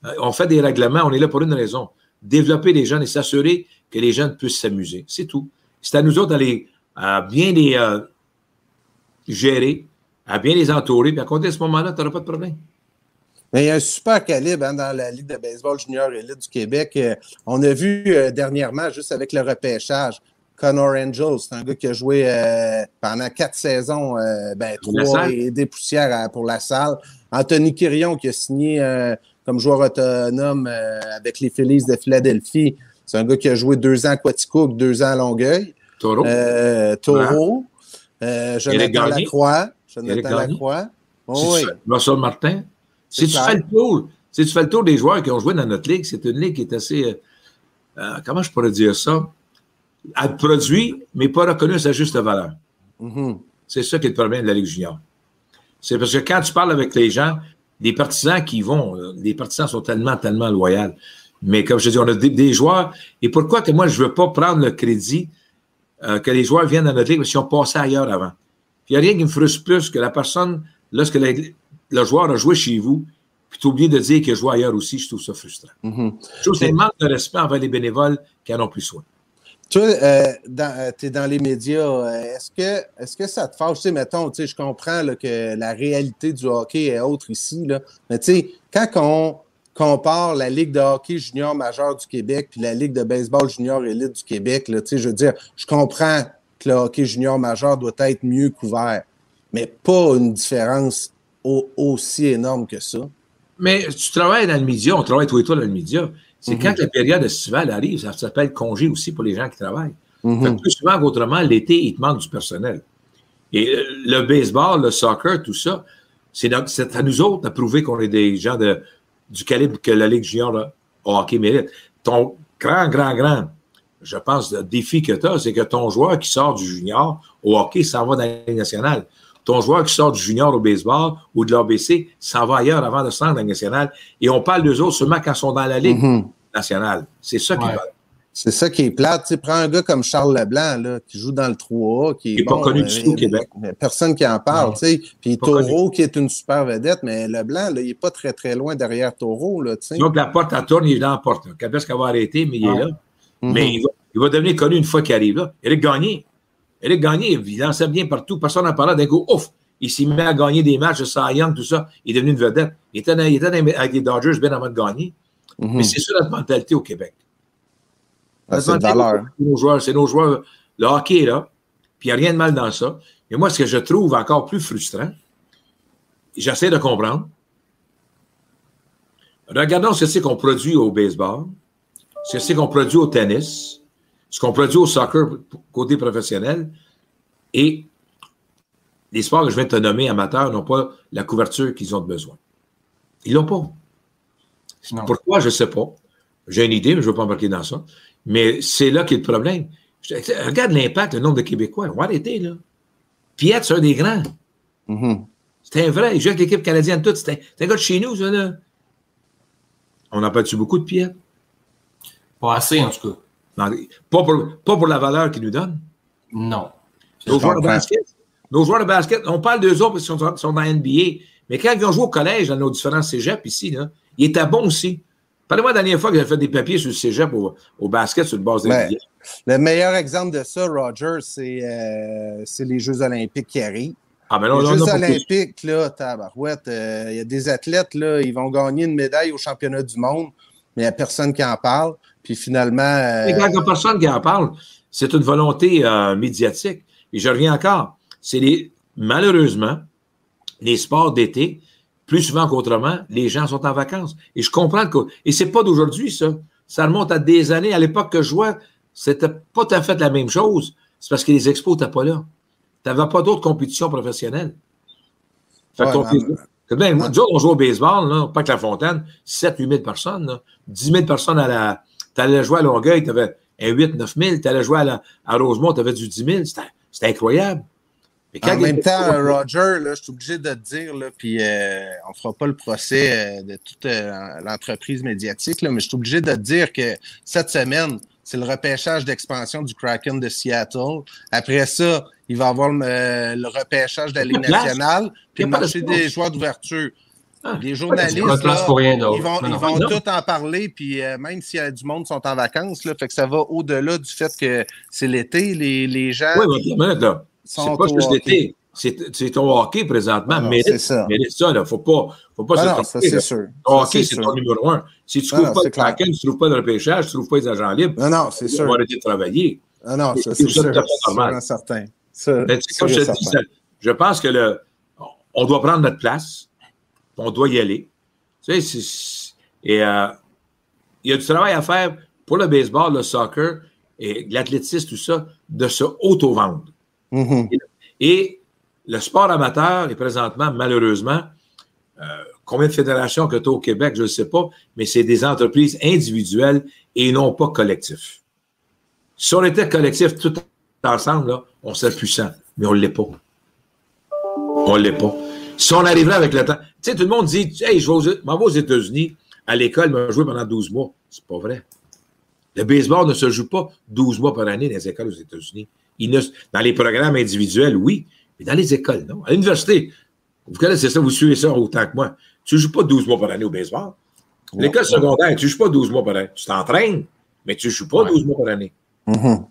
Euh, on fait des règlements, on est là pour une raison. Développer les jeunes et s'assurer que les jeunes puissent s'amuser. C'est tout. C'est à nous autres d'aller à bien les euh, gérer, à bien les entourer, puis à compter de ce moment-là, tu n'auras pas de problème. Mais il y a un super calibre hein, dans la Ligue de baseball junior élite du Québec. Euh, on a vu euh, dernièrement, juste avec le repêchage, Connor Angel, c'est un gars qui a joué euh, pendant quatre saisons, euh, ben, trois et des poussières à- pour la salle. Anthony Quirion qui a signé euh, comme joueur autonome avec les Phillies de Philadelphie. C'est un gars qui a joué deux ans à Quaticook, deux ans à Longueuil. Taureau. Taureau. Éric Jonathan. Lacroix. Jonathan. Lacroix. Si Oh, oui. tu fais- Russell Martin. Si tu fais le tour, si tu fais le tour des joueurs qui ont joué dans notre ligue, c'est une ligue qui est assez. comment je pourrais dire ça? Elle produit, mais pas reconnue à sa juste valeur. Mhm. C'est ça qui est le problème de la Ligue junior. C'est parce que quand tu parles avec les gens, des partisans qui vont, euh, les partisans sont tellement, tellement loyaux. Mais comme je te dis, on a des, joueurs. Et pourquoi que moi, je ne veux pas prendre le crédit euh, que les joueurs viennent dans notre ligue parce qu'ils ont passé ailleurs avant? Il n'y a rien qui me frustre plus que la personne, lorsque le joueur a joué chez vous, puis tu oublié de dire qu'il a joué ailleurs aussi, je trouve ça frustrant. Mm-hmm. Je trouve que c'est un manque de respect envers les bénévoles qui en ont plus soin. Toi, euh, tu es dans les médias. Est-ce que, est que ça te fâche? Mettons, je comprends que la réalité du hockey est autre ici. Mais quand on compare la Ligue de hockey junior majeur du Québec puis la Ligue de baseball junior élite du Québec, je veux dire, je comprends que le hockey junior majeur doit être mieux couvert, mais pas une différence aussi énorme que ça. Mais tu travailles dans le média, on travaille tous et toi dans le média. C'est mhm. quand la période estivale arrive, ça s'appelle congé aussi pour les gens qui travaillent. Mhm. Plus souvent qu'autrement, l'été, il te manque du personnel. Et le baseball, le soccer, tout ça, c'est à nous autres de prouver qu'on est des gens de, du calibre que la Ligue junior au hockey mérite. Ton grand, grand, grand, je pense, le défi que tu as, c'est que ton joueur qui sort du junior au hockey s'en va dans la Ligue nationale. Ton joueur qui sort du junior au baseball ou de l'ABC s'en va ailleurs avant de se rendre dans la nationale. Et on parle d'eux autres seulement quand ils sont dans la Ligue mm-hmm. nationale. C'est ça qui va. C'est ça qui est plate. Tu prends un gars comme Charles Leblanc, là, qui joue dans le 3A, qui est, pas connu du tout au Québec. Personne qui en parle, tu sais. Puis Taureau, qui est une super vedette, mais Leblanc, là, il n'est pas très, très loin derrière Taureau, là, tu sais. Donc, la porte, elle tourne, il est dans la porte. Est-ce qu'elle va arrêter, mais il est là. Mais il va, devenir connu une fois qu'il arrive là. Eric Gagné. Eric Gagné, il lançait bien partout. Personne n'en parlait. D'un coup, ouf, il s'est mis à gagner des matchs de Cy Young, tout ça. Il est devenu une vedette. Il était, il était avec les Dodgers bien avant de gagner. Mm-hmm. Mais c'est ça notre mentalité au Québec. Ah, c'est nos joueurs, c'est nos joueurs. Le hockey là, puis il n'y a rien de mal dans ça. Mais moi, ce que je trouve encore plus frustrant, j'essaie de comprendre. Regardons ce qu'on produit au baseball, ce qu'on produit au tennis, ce qu'on produit au soccer côté professionnel, et les sports que je viens de te nommer amateurs n'ont pas la couverture qu'ils ont besoin. Ils l'ont pas. Pourquoi, je ne sais pas. J'ai une idée, mais je ne veux pas embarquer dans ça. Mais c'est là qu'est le problème. regarde l'impact, le nombre de Québécois. On va arrêter, là. Piet, c'est un des grands. Mm-hmm. C'est un vrai. Il joue avec l'équipe canadienne toute. C'est un, gars de chez nous, ça, là. On n'a pas-tu beaucoup de Piet? Pas assez, en tout cas. Pas, pour, pas pour la valeur qu'ils nous donnent. Non. Nos joueurs de basket. Nos joueurs de basket, on parle d'eux autres parce qu'ils sont, sont, dans la NBA. Mais quand ils ont joué au collège dans nos différents cégeps ici, là, ils étaient bons aussi. Parlez-moi la dernière fois que j'ai fait des papiers sur le cégep au, basket sur le base des ben, Le meilleur exemple de ça, Roger, euh, c'est les Jeux olympiques qui arrivent. Ah, ben les Jeux olympiques, là, tabarouette, euh, il y a des athlètes, là, ils vont gagner une médaille au championnat du monde, mais il n'y a personne qui en parle. Puis finalement. Euh, il n'y a personne qui en parle. C'est une volonté médiatique. Et je reviens encore. C'est les, malheureusement, les sports d'été plus souvent qu'autrement, les gens sont en vacances. Et je comprends que. Et c'est pas d'aujourd'hui, ça. Ça remonte à des années. À l'époque que je jouais, c'était pas tout à fait la même chose. C'est parce que les expos n'étaient pas là. Tu n'avais pas d'autres compétitions professionnelles. Fait que ben, ben, nous on joue au baseball, là, pas que la fontaine, 7 8 000 personnes. Là. 10 000 personnes à la. Tu allais jouer à Longueuil, tu avais un 8 9 000. Tu allais jouer à, à Rosemont, tu avais du 10 000. C'était incroyable en même temps, Roger, là, je suis obligé de te dire, là, puis euh, on ne fera pas le procès euh, de toute euh, l'entreprise médiatique, là, mais je suis obligé de te dire que cette semaine, c'est le repêchage d'expansion du Kraken de Seattle. Après ça, il va y avoir le, repêchage de la Ligue nationale, puis le marché des joueurs d'ouverture. Ah, les journalistes, ils vont, ils vont tout en parler, puis même s'il y a du monde qui sont en vacances, là, fait que ça va au-delà du fait que c'est l'été, les, les gens... Oui, là. C'est pas juste l'été. C'est ton hockey présentement. mais c'est ça. Mérite ça, là. Faut pas, faut pas ah se c'est sûr. Ton hockey, c'est ton numéro un. Si tu ne trouves pas de Kraken, tu ne trouves pas de repêchage, tu ne trouves pas les agents libres, non, non, c'est sûr. Tu vas arrêter de travailler. Non, non, ça, c'est sûr. C'est normal. certain. Je te dis, je pense que le, on doit prendre notre place. On doit y aller. Tu sais, et euh, il y a du travail à faire pour le baseball, le soccer et l'athlétisme, tout ça, de se auto-vendre. Mm-hmm. Et le sport amateur est présentement, malheureusement, euh, combien de fédérations que tu as au Québec, je ne sais pas, mais c'est des entreprises individuelles et non pas collectives. Si on était collectif tout ensemble, là, on serait puissant, mais on ne l'est pas. On ne l'est pas. Si on arriverait avec le temps, sais, tout le monde dit, hey, je vais aux, États-Unis, à l'école, je vais jouer pendant 12 mois. C'est pas vrai. Le baseball ne se joue pas 12 mois par année dans les écoles aux États-Unis. Dans les programmes individuels, oui, mais dans les écoles, non. À l'université, vous connaissez ça, vous suivez ça autant que moi. Tu ne joues pas 12 mois par année au baseball. L'école secondaire, tu ne joues pas 12 mois par année. Tu t'entraînes, mais tu ne joues pas 12 mois par année. Mm-hmm.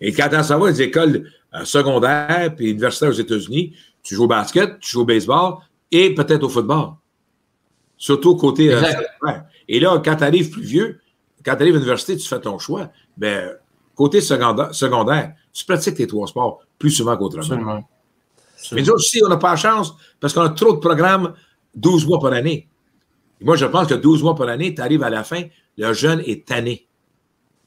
Et quand on s'en va les écoles euh, secondaires et universitaires aux États-Unis, tu joues au basket, tu joues au baseball et peut-être au football. Surtout côté euh, Et là, quand tu arrives plus vieux, quand tu arrives à l'université, tu fais ton choix. Ben, côté secondaire, secondaire, tu pratiques tes trois sports plus souvent qu'autrement. Mais nous aussi, on n'a pas la chance parce qu'on a trop de programmes 12 mois par année. moi, je pense que 12 mois par année, tu arrives à la fin, le jeune est tanné.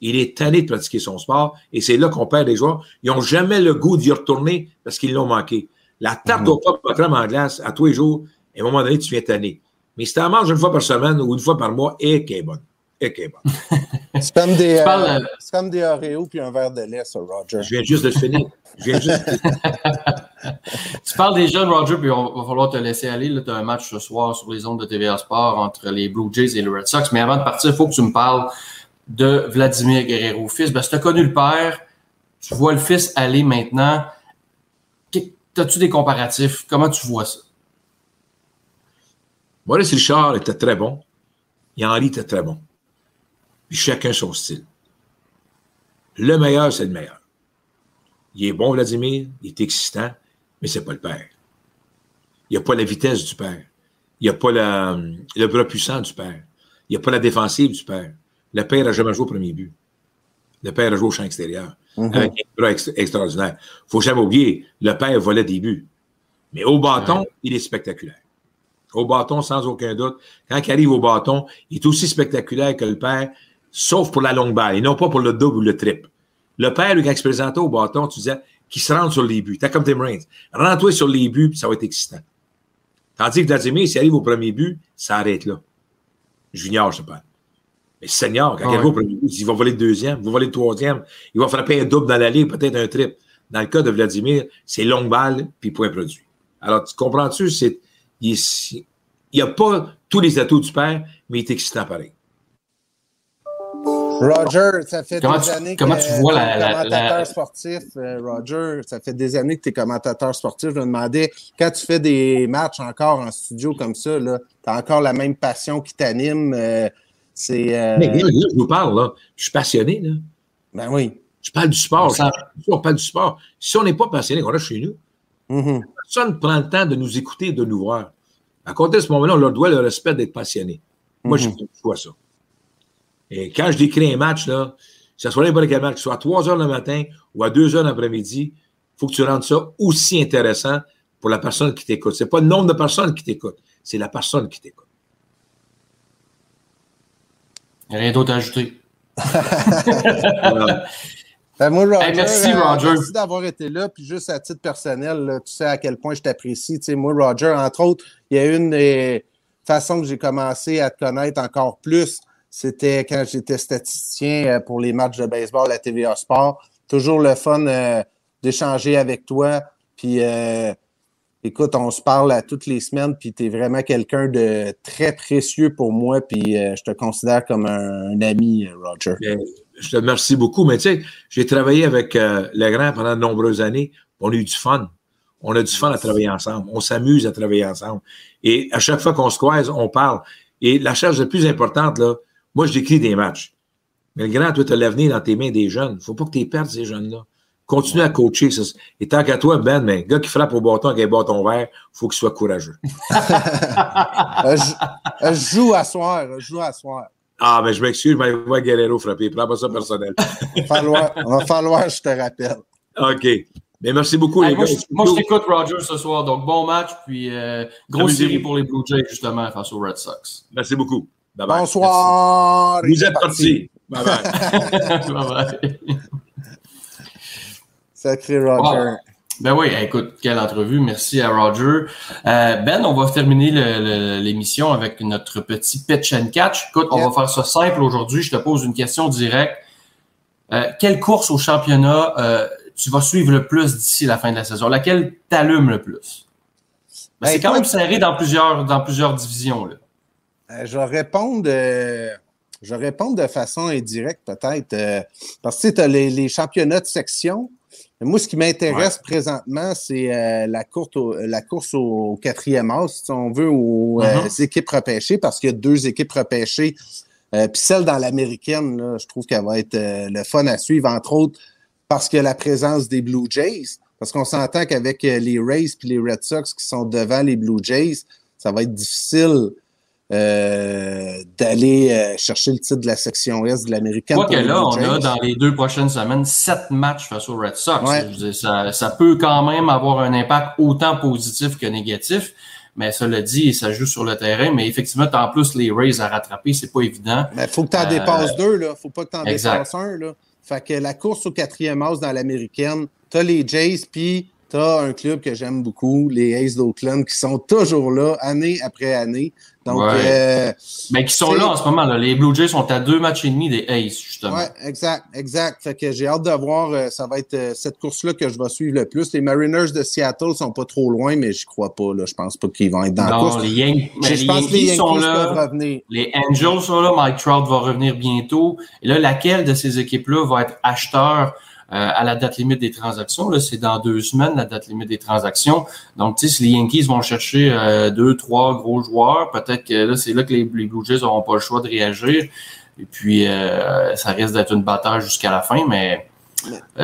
Il est tanné de pratiquer son sport et c'est là qu'on perd des joueurs. Ils n'ont jamais le goût d'y retourner parce qu'ils l'ont manqué. La tarte au pop crème en glace, à tous les jours, à un moment donné, tu viens tanner. Mais si tu en manges une fois par semaine ou une fois par mois, et qu'elle est bonne. Et qu'elle est bonne. c'est comme des, euh, comme des Oreos puis un verre de lait, ça, Roger. Je viens juste de finir. Je viens juste tu parles des jeunes, Roger, puis on va falloir te laisser aller. Tu as un match ce soir sur les ondes de TVA Sport entre les Blue Jays et les Red Sox. Mais avant de partir, il faut que tu me parles de Vladimir Guerrero, fils. Ben, si tu as connu le père, tu vois le fils aller maintenant. As-tu des comparatifs? Comment tu vois ça? Maurice Richard était très bon. Et Henri était très bon. Chacun son style. Le meilleur, c'est le meilleur. Il est bon, Vladimir, il est existant, mais c'est pas le père. Il n'y a pas la vitesse du père. Il n'y a pas le bras puissant du père. Il n'y a pas la défensive du père. Le père n'a jamais joué au premier but. Le père a joué au champ extérieur. Avec bras extraordinaire. Il ne faut jamais oublier, le père volait des buts. Mais au bâton, il est spectaculaire. Au bâton, sans aucun doute. Quand il arrive au bâton, il est aussi spectaculaire que le père, sauf pour la longue balle, et non pas pour le double ou le triple. Le père, lui, quand il se présentait au bâton, tu disais qu'il se rentre sur les buts. T'as comme Tim Raines. Rentre-toi sur les buts, puis ça va être excitant. Tandis que Vladimir, s'il arrive au premier but, ça arrête là. Junior, je pas. Mais senior, quand il arrive au premier but, il va voler le deuxième, il va voler le troisième, il va frapper un double dans la ligne, peut-être un triple. Dans le cas de Vladimir, c'est longue balle, puis point produit. Alors, tu comprends-tu? C'est, il n'y a pas tous les atouts du père, mais il est excitant pareil. Roger, ça fait des années que tu vois es commentateur sportif. Euh, Roger, ça fait des années que tu es commentateur sportif. Je me demandais, quand tu fais des matchs encore en studio comme ça, tu as encore la même passion qui t'anime. Euh, c'est. Euh, Mais là, je vous parle, là. Je suis passionné, là. Ben oui. Je parle du sport. On, parle du sport. Si on n'est pas passionné, on reste chez nous. Mm-hmm. Personne ne prend le temps de nous écouter et de nous voir. À côté de ce moment-là, on leur doit le respect d'être passionné. Moi, je vois mm-hmm. ça. Et quand je décris un match, là, que ce soit n'importe quel match, que ce soit à 3 heures le matin ou à 2 heures l'après-midi, il faut que tu rendes ça aussi intéressant pour la personne qui t'écoute. Ce n'est pas le nombre de personnes qui t'écoutent, c'est la personne qui t'écoute. Rien d'autre à ajouter. Ben, moi, Roger, merci, euh, Roger. merci d'avoir été là. Puis juste à titre personnel, tu sais à quel point je t'apprécie. Tu sais, moi, Roger, entre autres, il y a une des façons que j'ai commencé à te connaître encore plus. C'était quand j'étais statisticien euh, pour les matchs de baseball à TVA Sport. Toujours le fun euh, d'échanger avec toi. Puis écoute, on se parle à toutes les semaines, puis tu es vraiment quelqu'un de très précieux pour moi, puis je te considère comme un, ami, Roger je te remercie beaucoup, mais tu sais, j'ai travaillé avec euh, le grand pendant de nombreuses années. On a eu du fun. On a du fun à travailler ensemble. On s'amuse à travailler ensemble. Et à chaque fois qu'on se croise, on parle. Et la charge la plus importante, là, moi, j'écris des matchs. Mais le grand, toi, tu as l'avenir dans tes mains des jeunes. Il ne faut pas que tu perdes ces jeunes-là. Continue à coacher. Et tant qu'à toi, Ben, mais gars qui frappe au bâton avec un bâton vert, il faut qu'il soit courageux. je, joue à soir. Je joue à soir. Ah, mais je m'excuse, je vais voir Guerrero frapper. Prends pas ça personnel. Il va falloir, je te rappelle. OK. Mais merci beaucoup, les moi, gars. Je, moi, je t'écoute, Roger, ce soir. Donc, bon match, puis euh, grosse série pour les Blue Jays, justement, face aux Red Sox. Merci beaucoup. Bonsoir. Vous êtes partis. Bye bye. bye bye. Sacré Roger. Ben oui, écoute, quelle entrevue. Merci à Roger. Euh, ben, on va terminer l'émission avec notre petit pitch and catch. Écoute, on va faire ça simple aujourd'hui. Je te pose une question directe. Euh, quelle course au championnat euh, tu vas suivre le plus d'ici la fin de la saison? Laquelle t'allume le plus? Ben, c'est quand même serré dans plusieurs, dans plusieurs divisions. Là. Je vais répondre. je vais répondre de façon indirecte, peut-être. parce que tu as les, championnats de section. Moi, ce qui m'intéresse présentement, c'est la, course au, la course au quatrième as, si on veut, aux mm-hmm. équipes repêchées, parce qu'il y a deux équipes repêchées. Puis celle dans l'américaine, je trouve qu'elle va être le fun à suivre, entre autres, parce que la présence des Blue Jays. Parce qu'on s'entend qu'avec euh, les Rays et les Red Sox qui sont devant les Blue Jays, ça va être difficile euh, d'aller euh, chercher le titre de la section Est de l'américaine. Quoi que là, on a dans les deux prochaines semaines sept matchs face aux Red Sox. ça, ça, peut quand même avoir un impact autant positif que négatif. Mais ça le dit, ça joue sur le terrain. Mais effectivement, en plus les Rays à rattraper, c'est pas évident. Mais il faut que tu en dépasses deux, là. Faut pas que tu en dépasses un, là. Fait que la course au quatrième as dans l'américaine, t'as les Jays, puis t'as un club que j'aime beaucoup, les Aces d'Oakland, qui sont toujours là, année après année. Donc, euh, Mais qui sont là en ce moment. Là. Les Blue Jays sont à deux matchs et demi des Aces, justement. Oui, exact, exact. Fait que j'ai hâte de voir. Euh, ça va être euh, cette course-là que je vais suivre le plus. Les Mariners de Seattle sont pas trop loin, mais je crois pas. Là. Je pense pas qu'ils vont être dans la course. Les, Yankees, je pense que les Yankees sont là. Les Angels sont là. Mike Trout va revenir bientôt. Et là, laquelle de ces équipes-là va être acheteur à la date limite des transactions. Là, c'est dans deux semaines la date limite des transactions. Donc, tu sais, si les Yankees vont chercher euh, deux, trois gros joueurs, peut-être que là, c'est là que les, Blue Jays n'auront pas le choix de réagir. Et puis, euh, ça risque d'être une bataille jusqu'à la fin, mais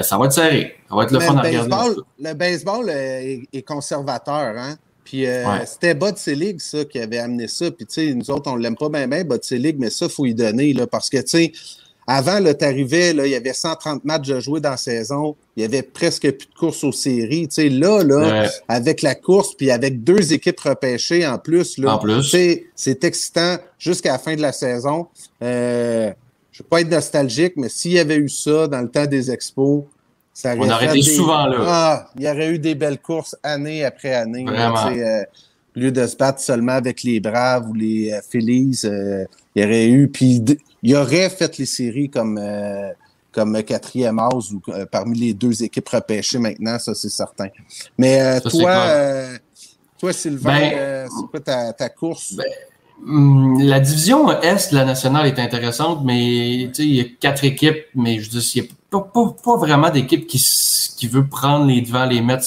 ça va être serré. Ça va être le fun à regarder. Le baseball est, conservateur, hein? Puis c'était Bud Selig, ça, qui avait amené ça. Puis, tu sais, nous autres, on l'aime pas bien, bien, Bud Selig, mais ça, il faut y donner, là, parce que, tu sais, avant, tu arrivais, là, il y avait 130 matchs à jouer dans la saison. Il y avait presque plus de courses aux séries. Tu sais, là, là, avec la course, puis avec deux équipes repêchées en plus, là, c'est excitant jusqu'à la fin de la saison. Euh, je ne veux pas être nostalgique, mais s'il y avait eu ça dans le temps des expos, ça aurait On aurait été souvent là. Ah, il y aurait eu des belles courses année après année. Euh, au lieu de se battre seulement avec les Braves ou les euh, Phillies, il y aurait eu. Puis il aurait fait les séries comme, euh, comme quatrième as ou euh, parmi les deux équipes repêchées maintenant, ça c'est certain. Mais euh, toi, toi, Sylvain, ben, c'est quoi ta, course? Ben, hum, la division Est de la nationale est intéressante, mais il y a quatre équipes, mais je dis, il n'y a pas, pas, vraiment d'équipe qui, qui veut prendre les devants, les Mets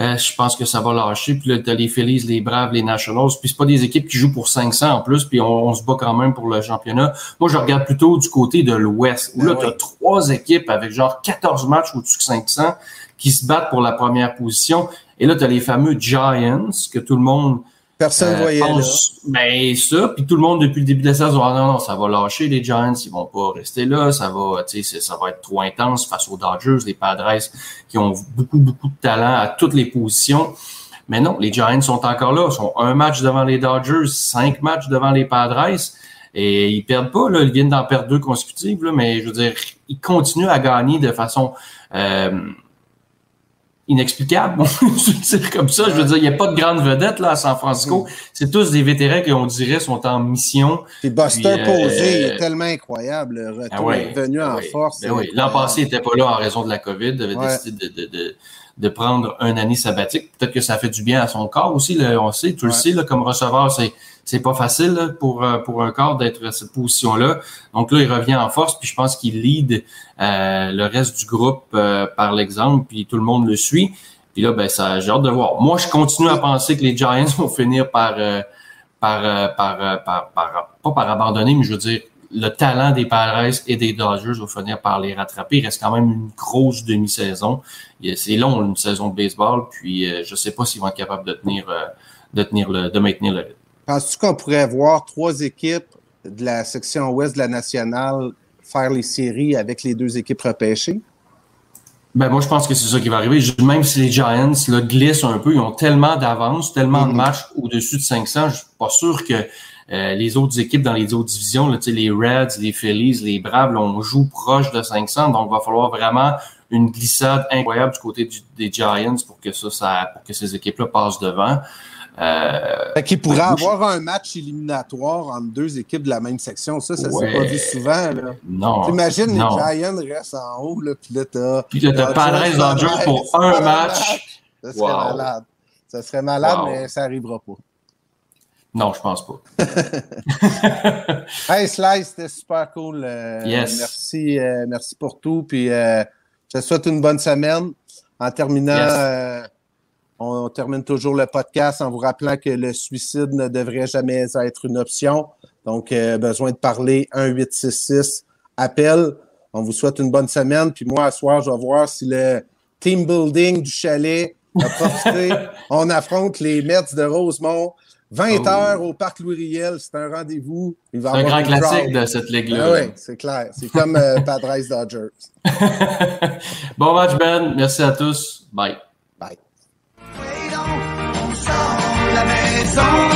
euh, je pense que ça va lâcher. Puis là, t'as les Phillies, les Braves, les Nationals. Puis c'est pas des équipes qui jouent pour 500 en plus, puis on, se bat quand même pour le championnat. Moi, je regarde plutôt du côté de l'Ouest, où là, ben tu as trois équipes avec genre 14 matchs au-dessus de 500 qui se battent pour la première position. Et là, tu as les fameux Giants, que tout le monde Personne ne euh, voyait là. Ben ça, puis tout le monde depuis le début de la saison, ah, non, non, ça va lâcher les Giants, ils vont pas rester là, ça va, tu sais, ça va être trop intense face aux Dodgers, les Padres qui ont beaucoup, beaucoup de talent à toutes les positions. Mais non, les Giants sont encore là, ils sont un match devant les Dodgers, cinq matchs devant les Padres, et ils perdent pas, là, ils viennent d'en perdre deux consécutives, là, mais je veux dire, ils continuent à gagner de façon euh, inexplicable, on peut comme ça. Je veux dire, il n'y a pas de grande vedette là, à San Francisco. Mm. C'est tous des vétérans qui, on dirait, sont en mission. Et Buster Posey est tellement incroyable. Le retour ah venu en force. Ben L'an passé, il n'était pas là en raison de la COVID. Il avait décidé de, de, de, prendre un année sabbatique. Peut-être que ça fait du bien à son corps aussi. Là, on sait, tu le sais, là, comme receveur, c'est c'est pas facile pour, euh, pour un corps d'être à cette position-là. Donc là, il revient en force, puis je pense qu'il lead euh, le reste du groupe euh, par l'exemple, puis tout le monde le suit. Puis là, ben, ça, j'ai hâte de voir. Moi, je continue à penser que les Giants vont finir par, par, par, par, pas par abandonner, mais je veux dire, le talent des Padres et des Dodgers va finir par les rattraper. Il reste quand même une grosse demi-saison. C'est long, une saison de baseball, puis je sais pas s'ils vont être capables de tenir, de tenir le, de maintenir le rythme. Penses-tu qu'on pourrait voir trois équipes de la section ouest de la nationale faire les séries avec les deux équipes repêchées? Ben moi, je pense que c'est ça qui va arriver. Même si les Giants là, glissent un peu, ils ont tellement d'avance, tellement de mm-hmm. matchs au-dessus de 500, je suis pas sûr que euh, les autres équipes dans les autres divisions, là, les Reds, les Phillies, les Braves, on joue proche de 500, donc il va falloir vraiment une glissade incroyable du côté des Giants pour que ça, ça pour que ces équipes-là passent devant. Euh, qui pourrait avoir un match éliminatoire entre deux équipes de la même section. Ça, ça s'est pas vu souvent. Là. Non. T'imagines, les Giants restent en haut, là, puis là, t'as. Puis là, t'as Padres Dodgers pour un match. Ça serait malade. Ça serait malade, mais ça n'arrivera pas. Non, je pense pas. hey, Slice, c'était super cool. Euh, yes. Merci, euh, merci pour tout. Puis, euh, je te souhaite une bonne semaine. En terminant, on, termine toujours le podcast en vous rappelant que le suicide ne devrait jamais être une option. Donc, besoin de parler 1-866 appel. On vous souhaite une bonne semaine. Puis moi, ce soir, je vais voir si le team building du chalet a profité. on affronte les Mets de Rosemont. 20 heures au Parc Louis-Riel, c'est un rendez-vous. C'est un grand classique de cette ligue-là. Ah oui, c'est clair. C'est comme euh, Padres Dodgers. bon match, Ben. Merci à tous. Bye. song.